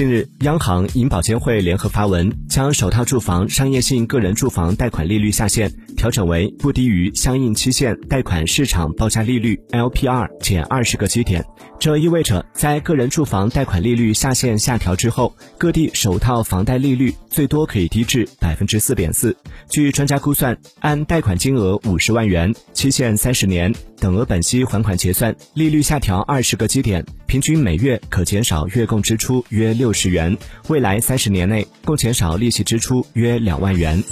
近日，央行、银保监会联合发文，将首套住房商业性个人住房贷款利率下限调整为不低于相应期限贷款市场报价利率 LPR 减二十个基点。这意味着，在个人住房贷款利率下限下调之后，各地首套房贷利率最多可以低至百分之四点四。据专家估算，按贷款金额五十万元、期限三十年、等额本息还款结算，利率下调二十个基点，平均每月可减少月供支出约六十元。未来三十年内，共减少利息支出约两万元。